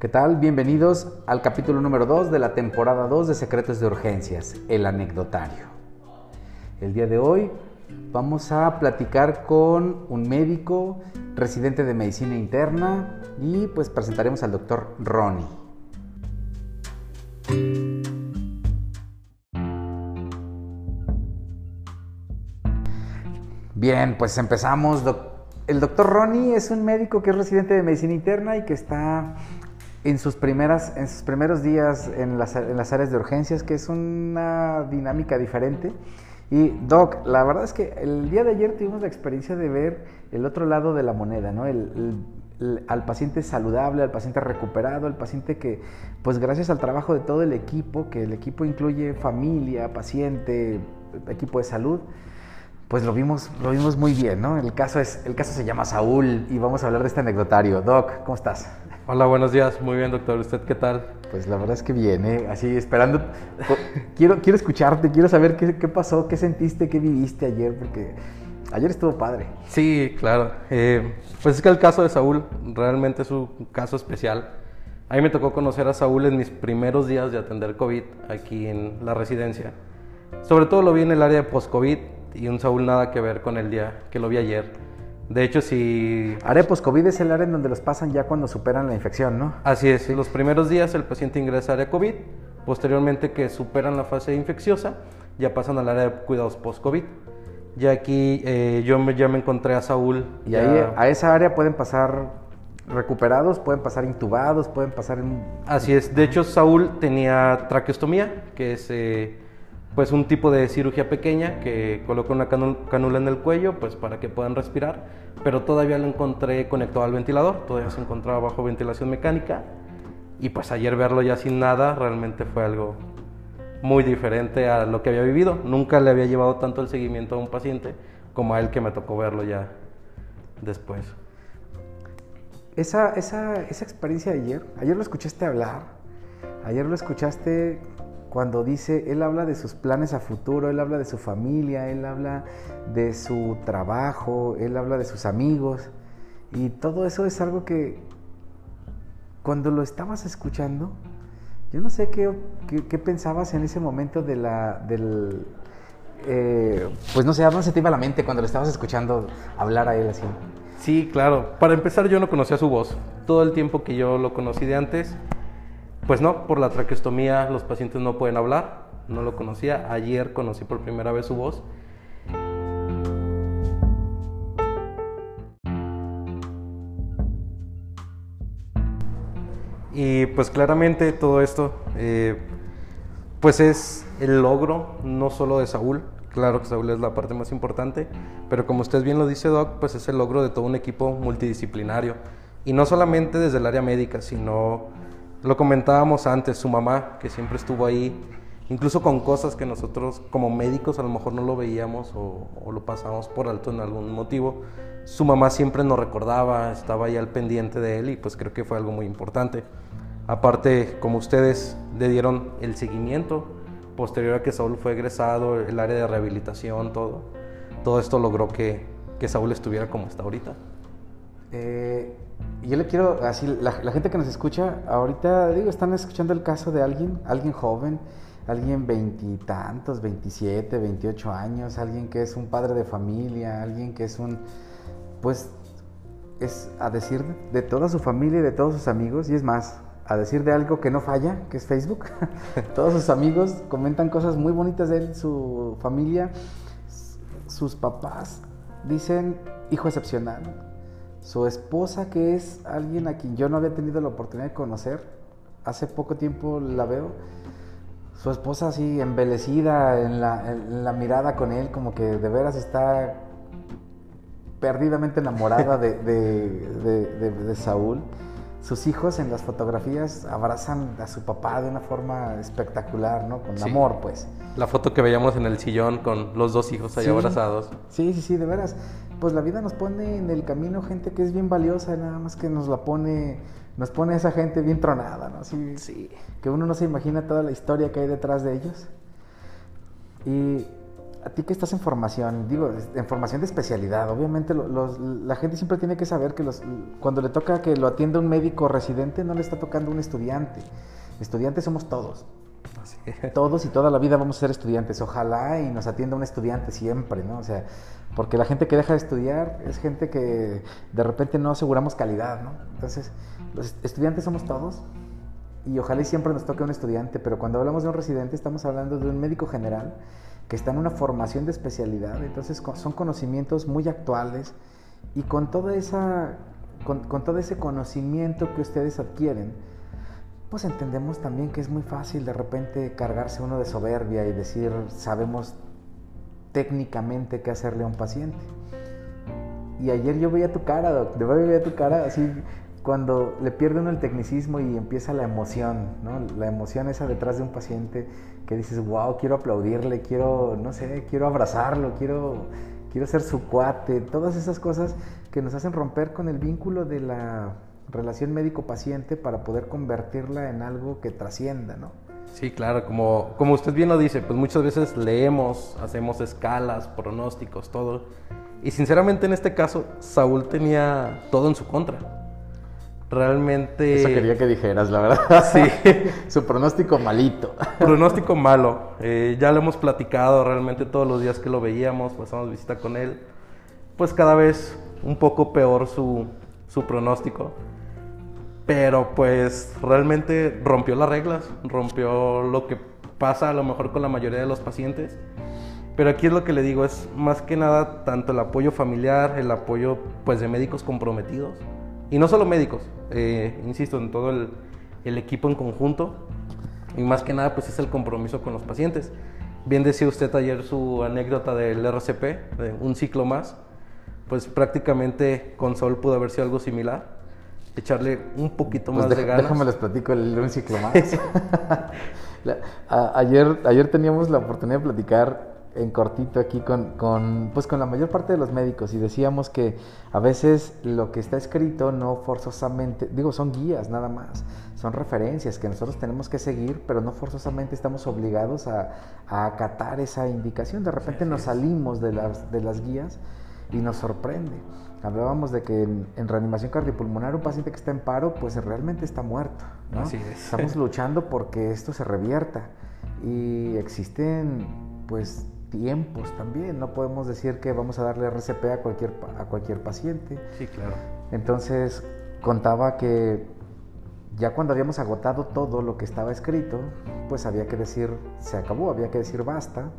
¿Qué tal? Bienvenidos al capítulo número 2 de la temporada 2 de Secretos de Urgencias, el anecdotario. El día de hoy vamos a platicar con un médico residente de medicina interna y pues presentaremos al doctor Ronnie. Bien, pues empezamos. El doctor Ronnie es un médico que es residente de medicina interna y que está en sus, primeras, en sus primeros días en las, en las áreas de urgencias, que es una dinámica diferente. Y Doc, la verdad es que el día de ayer tuvimos la experiencia de ver el otro lado de la moneda, ¿no? El, al paciente saludable, al paciente recuperado, al paciente que, pues gracias al trabajo de todo el equipo, que el equipo incluye familia, paciente, equipo de salud, pues lo vimos, lo vimos muy bien, ¿no? El caso, es, el caso se llama Saúl y vamos a hablar de este anecdotario. Doc, ¿cómo estás? Hola, buenos días. Muy bien, doctor. ¿Usted qué tal? Pues la verdad es que viene, así esperando. quiero, quiero escucharte, quiero saber qué, qué, pasó, qué sentiste, qué viviste ayer, porque ayer estuvo padre. Sí, claro. Eh, pues es que el caso de Saúl realmente es un caso especial. A mí me tocó conocer a Saúl en mis primeros días de atender COVID aquí en la residencia. Sobre todo lo vi en el área de post-COVID y un Saúl nada que ver con el día que lo vi ayer. De hecho, si... Área post-COVID es el área en donde los pasan ya cuando superan la infección, ¿no? Así es. Los primeros días el paciente ingresa a área COVID, posteriormente que superan la fase infecciosa, ya pasan al área de cuidados post-COVID. Ya aquí eh, yo me, ya me encontré a Saúl. Y ahí a esa área pueden pasar recuperados, pueden pasar intubados, pueden pasar en... Así es. De hecho, Saúl tenía traqueostomía, que es... Eh, pues un tipo de cirugía pequeña que coloca una canula en el cuello pues para que puedan respirar, pero todavía lo encontré conectado al ventilador, todavía se encontraba bajo ventilación mecánica y pues ayer verlo ya sin nada realmente fue algo muy diferente a lo que había vivido. Nunca le había llevado tanto el seguimiento a un paciente como a él que me tocó verlo ya después. Esa, esa, esa experiencia de ayer, ayer lo escuchaste hablar, ayer lo escuchaste cuando dice, él habla de sus planes a futuro, él habla de su familia, él habla de su trabajo, él habla de sus amigos. Y todo eso es algo que cuando lo estabas escuchando, yo no sé qué, qué, pensabas en ese momento de la, del... Eh, pues no sé, ¿a dónde se te iba la mente cuando lo estabas escuchando hablar a él así? Sí, claro. Para empezar, yo no conocía su voz. Todo el tiempo que yo lo conocí de antes, pues no, por la traqueostomía los pacientes no pueden hablar, no lo conocía. Ayer conocí por primera vez su voz. Y pues claramente todo esto, eh, pues es el logro no solo de Saúl, claro que Saúl es la parte más importante, pero como usted bien lo dice Doc, pues es el logro de todo un equipo multidisciplinario. Y no solamente desde el área médica, sino lo comentábamos antes, su mamá, que siempre estuvo ahí, incluso con cosas que nosotros como médicos a lo mejor no lo veíamos o, lo pasamos por alto en algún motivo. Su mamá siempre nos recordaba, estaba ahí al pendiente de él y pues creo que fue algo muy importante. Aparte, como ustedes le dieron el seguimiento posterior a que Saúl fue egresado, el área de rehabilitación, todo, todo esto logró que, que Saúl estuviera como está ahorita. Eh, yo le quiero, así, la, gente que nos escucha, ahorita, digo, están escuchando el caso de alguien, alguien joven, alguien veintitantos, veintisiete, veintiocho años, alguien que es un padre de familia, alguien que es un, pues, es a decir de toda su familia y de todos sus amigos, y es más, a decir de algo que no falla, que es Facebook. todos sus amigos comentan cosas muy bonitas de él, su familia, sus papás dicen, hijo excepcional, su esposa, que es alguien a quien yo no había tenido la oportunidad de conocer, hace poco tiempo la veo. Su esposa así embelecida en la, mirada con él, como que de veras está perdidamente enamorada de, Saúl. Sus hijos en las fotografías abrazan a su papá de una forma espectacular, ¿no? Con amor, pues. La foto que veíamos en el sillón con los dos hijos ahí abrazados. Sí, sí, sí, de veras pues la vida nos pone en el camino gente que es bien valiosa, nada más que nos la pone, nos pone esa gente bien tronada, ¿no? Sí, Que uno no se imagina toda la historia que hay detrás de ellos. Y a ti que estás en formación, digo, en formación de especialidad, obviamente la gente siempre tiene que saber que los, cuando le toca que lo atienda un médico residente, no le está tocando un estudiante. Estudiantes somos todos. Todos y toda la vida vamos a ser estudiantes. Ojalá y nos atienda un estudiante siempre, ¿no? O sea, porque la gente que deja de estudiar es gente que de repente no aseguramos calidad, ¿no? Entonces, los estudiantes somos todos y ojalá y siempre nos toque un estudiante, pero cuando hablamos de un residente estamos hablando de un médico general que está en una formación de especialidad, entonces son conocimientos muy actuales y con, toda esa, con, todo ese conocimiento que ustedes adquieren, pues entendemos también que es muy fácil de repente cargarse uno de soberbia y decir, sabemos técnicamente qué hacerle a un paciente. Y ayer yo veía tu cara, doc, de verdad veía tu cara así cuando le pierde uno el tecnicismo y empieza la emoción, ¿no? La emoción esa detrás de un paciente que dices, wow, quiero aplaudirle, quiero, no sé, quiero abrazarlo, quiero, quiero ser su cuate, todas esas cosas que nos hacen romper con el vínculo de la relación médico-paciente para poder convertirla en algo que trascienda, ¿no? Sí, claro, como, como usted bien lo dice, pues muchas veces leemos, hacemos escalas, pronósticos, todo. Y sinceramente en este caso, Saúl tenía todo en su contra realmente... Eso quería que dijeras, la verdad. Sí. Su pronóstico malito. Pronóstico malo. Eh, ya lo hemos platicado realmente todos los días que lo veíamos, pasamos visita con él. Pues cada vez un poco peor su, su pronóstico. Pero pues realmente rompió las reglas, rompió lo que pasa a lo mejor con la mayoría de los pacientes. Pero aquí es lo que le digo, es más que nada tanto el apoyo familiar, el apoyo pues de médicos comprometidos y no solo médicos, eh, insisto, en todo el, equipo en conjunto. Y más que nada, pues es el compromiso con los pacientes. Bien decía usted ayer su anécdota del RCP, de un ciclo más. Pues prácticamente con Sol pudo haber sido algo similar. Echarle un poquito pues más de ganas. Déjame les platico el, un ciclo más. ayer, ayer teníamos la oportunidad de platicar en cortito aquí con, con, pues con la mayor parte de los médicos y decíamos que a veces lo que está escrito no forzosamente, digo, son guías nada más, son referencias que nosotros tenemos que seguir, pero no forzosamente estamos obligados a, a acatar esa indicación. De repente nos salimos de las, de las guías y nos sorprende. Hablábamos de que en, reanimación cardiopulmonar un paciente que está en paro, pues realmente está muerto. Estamos luchando porque esto se revierta y existen pues tiempos también. No podemos decir que vamos a darle RCP a cualquier, a cualquier paciente. Sí, claro. Entonces contaba que ya cuando habíamos agotado todo lo que estaba escrito, pues había que decir, se acabó, había que decir basta.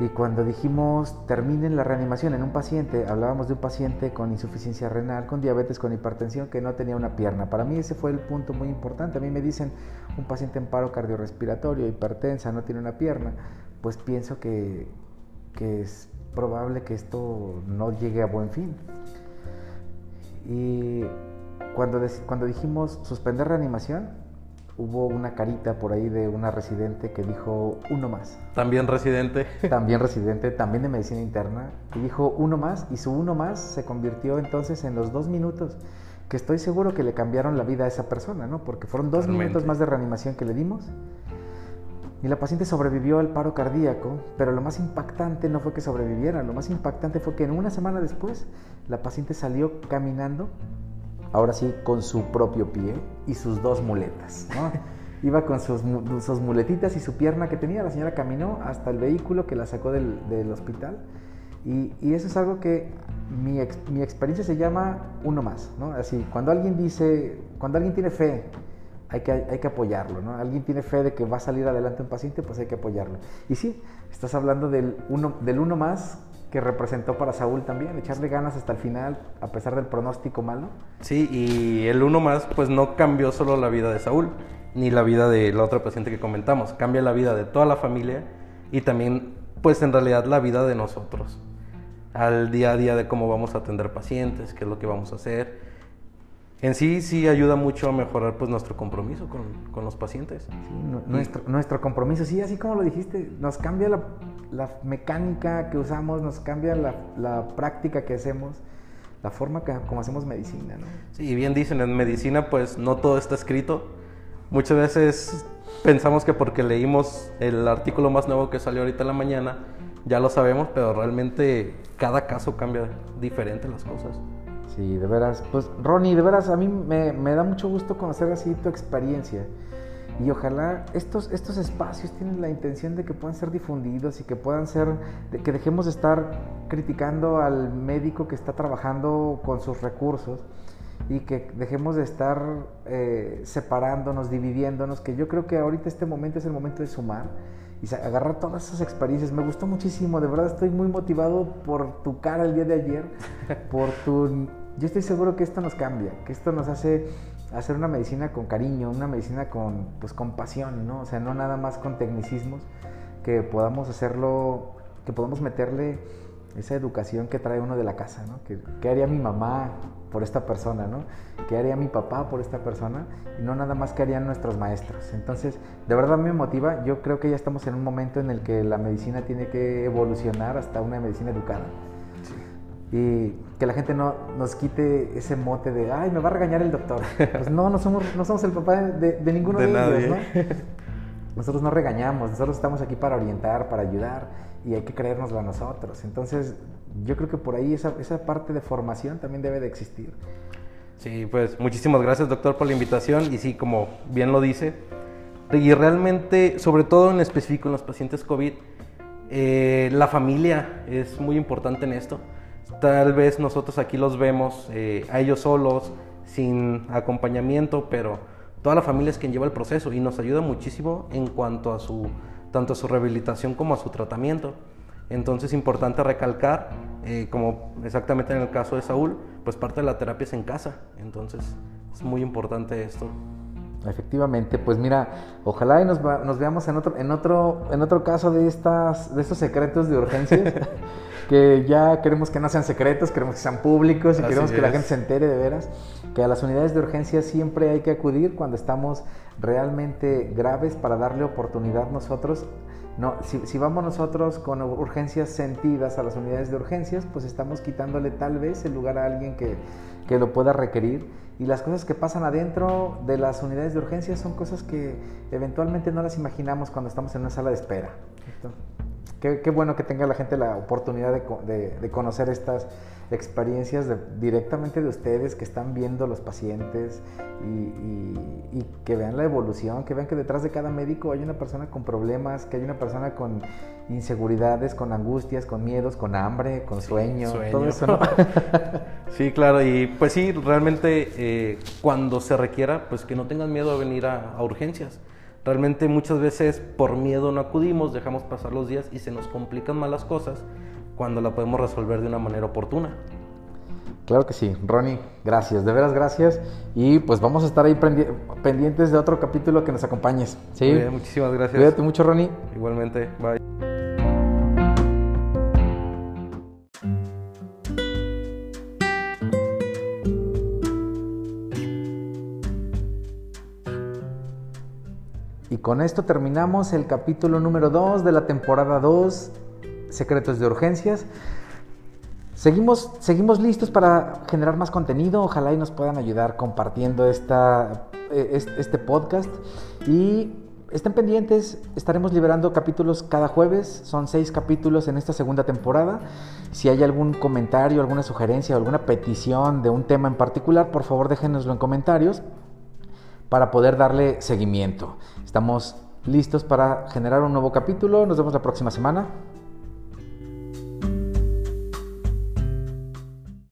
Y cuando dijimos terminen la reanimación en un paciente, hablábamos de un paciente con insuficiencia renal, con diabetes, con hipertensión, que no tenía una pierna. Para mí ese fue el punto muy importante. A mí me dicen un paciente en paro cardiorrespiratorio, hipertensa, no tiene una pierna pues pienso que, es probable que esto no llegue a buen fin. Y cuando, cuando dijimos suspender reanimación, hubo una carita por ahí de una residente que dijo uno más. También residente. También residente, también de medicina interna. Y dijo uno más y su uno más se convirtió entonces en los dos minutos que estoy seguro que le cambiaron la vida a esa persona, ¿no? Porque fueron dos minutos más de reanimación que le dimos y la paciente sobrevivió al paro cardíaco, pero lo más impactante no fue que sobreviviera, lo más impactante fue que en una semana después la paciente salió caminando, ahora sí, con su propio pie y sus dos muletas. Iba con sus, sus, muletitas y su pierna que tenía, la señora caminó hasta el vehículo que la sacó del, hospital. Y, y, eso es algo que mi, mi experiencia se llama uno más, ¿no? Así, cuando alguien dice, cuando alguien tiene fe hay que, hay que apoyarlo, ¿no? Alguien tiene fe de que va a salir adelante un paciente, pues hay que apoyarlo. Y sí, estás hablando del uno, del uno más que representó para Saúl también, echarle ganas hasta el final, a pesar del pronóstico malo. Sí, y el uno más, pues no cambió solo la vida de Saúl, ni la vida de la otra paciente que comentamos, cambia la vida de toda la familia y también, pues en realidad, la vida de nosotros, al día a día de cómo vamos a atender pacientes, qué es lo que vamos a hacer en sí sí ayuda mucho a mejorar pues nuestro compromiso con, con los pacientes. nuestro, nuestro, compromiso, sí, así como lo dijiste, nos cambia la, la mecánica que usamos, nos cambia la, la, práctica que hacemos, la forma que, como hacemos medicina. ¿no? Sí, bien dicen, en medicina pues no todo está escrito. Muchas veces pensamos que porque leímos el artículo más nuevo que salió ahorita en la mañana, ya lo sabemos, pero realmente cada caso cambia diferente las cosas. Sí, de veras. Pues Ronnie, de veras, a mí me, me da mucho gusto conocer así tu experiencia. Y ojalá estos, estos espacios tienen la intención de que puedan ser difundidos y que puedan ser, que dejemos de estar criticando al médico que está trabajando con sus recursos y que dejemos de estar eh, separándonos, dividiéndonos, que yo creo que ahorita este momento es el momento de sumar y agarrar todas esas experiencias. Me gustó muchísimo, de verdad estoy muy motivado por tu cara el día de ayer, por tu... Yo estoy seguro que esto nos cambia, que esto nos hace hacer una medicina con cariño, una medicina con, pues, con pasión, ¿no? O sea, no nada más con tecnicismos, que podamos hacerlo, que podamos meterle esa educación que trae uno de la casa, ¿no? ¿Qué haría mi mamá por esta persona, ¿no? ¿Qué haría mi papá por esta persona? Y no nada más que harían nuestros maestros. Entonces, de verdad me motiva. Yo creo que ya estamos en un momento en el que la medicina tiene que evolucionar hasta una medicina educada. Y que la gente no nos quite ese mote de, ay, me va a regañar el doctor. Pues no, no somos, no somos el papá de, ninguno de, ellos, ¿no? Nosotros no regañamos, nosotros estamos aquí para orientar, para ayudar y hay que creérnoslo a nosotros. Entonces, yo creo que por ahí esa, esa parte de formación también debe de existir. Sí, pues muchísimas gracias doctor por la invitación y sí, como bien lo dice, y realmente, sobre todo en específico en los pacientes COVID, eh, la familia es muy importante en esto. Tal vez nosotros aquí los vemos eh, a ellos solos, sin acompañamiento, pero toda la familia es quien lleva el proceso y nos ayuda muchísimo en cuanto a su, tanto a su rehabilitación como a su tratamiento. Entonces es importante recalcar, eh, como exactamente en el caso de Saúl, pues parte de la terapia es en casa. Entonces es muy importante esto. Efectivamente, pues mira, ojalá y nos, nos, veamos en otro, en otro, en otro caso de estas, de estos secretos de urgencias, que ya queremos que no sean secretos, queremos que sean públicos y queremos que la gente se entere de veras, que a las unidades de urgencia siempre hay que acudir cuando estamos realmente graves para darle oportunidad nosotros no, si, vamos nosotros con urgencias sentidas a las unidades de urgencias, pues estamos quitándole tal vez el lugar a alguien que, lo pueda requerir. Y las cosas que pasan adentro de las unidades de urgencias son cosas que eventualmente no las imaginamos cuando estamos en una sala de espera. Qué, bueno que tenga la gente la oportunidad de, conocer estas experiencias directamente de ustedes que están viendo los pacientes y, que vean la evolución, que vean que detrás de cada médico hay una persona con problemas, que hay una persona con inseguridades, con angustias, con miedos, con hambre, con sueño, todo eso. ¿no? sí, claro, y pues sí, realmente eh, cuando se requiera, pues que no tengan miedo a venir a urgencias Realmente muchas veces por miedo no acudimos, dejamos pasar los días y se nos complican más las cosas cuando la podemos resolver de una manera oportuna. Claro que sí, Ronnie, gracias, de veras gracias. Y pues vamos a estar ahí pendientes de otro capítulo que nos acompañes. ¿sí? muchísimas gracias. Cuídate mucho, Ronnie. Igualmente, bye. Con esto terminamos el capítulo número 2 de la temporada 2, Secretos de Urgencias. Seguimos, seguimos listos para generar más contenido. Ojalá y nos puedan ayudar compartiendo esta, eh, este podcast. Y estén pendientes, estaremos liberando capítulos cada jueves. Son seis capítulos en esta segunda temporada. Si hay algún comentario, alguna sugerencia, alguna petición de un tema en particular, por favor déjenoslo en comentarios para poder darle seguimiento. Estamos listos para generar un nuevo capítulo. Nos vemos la próxima semana.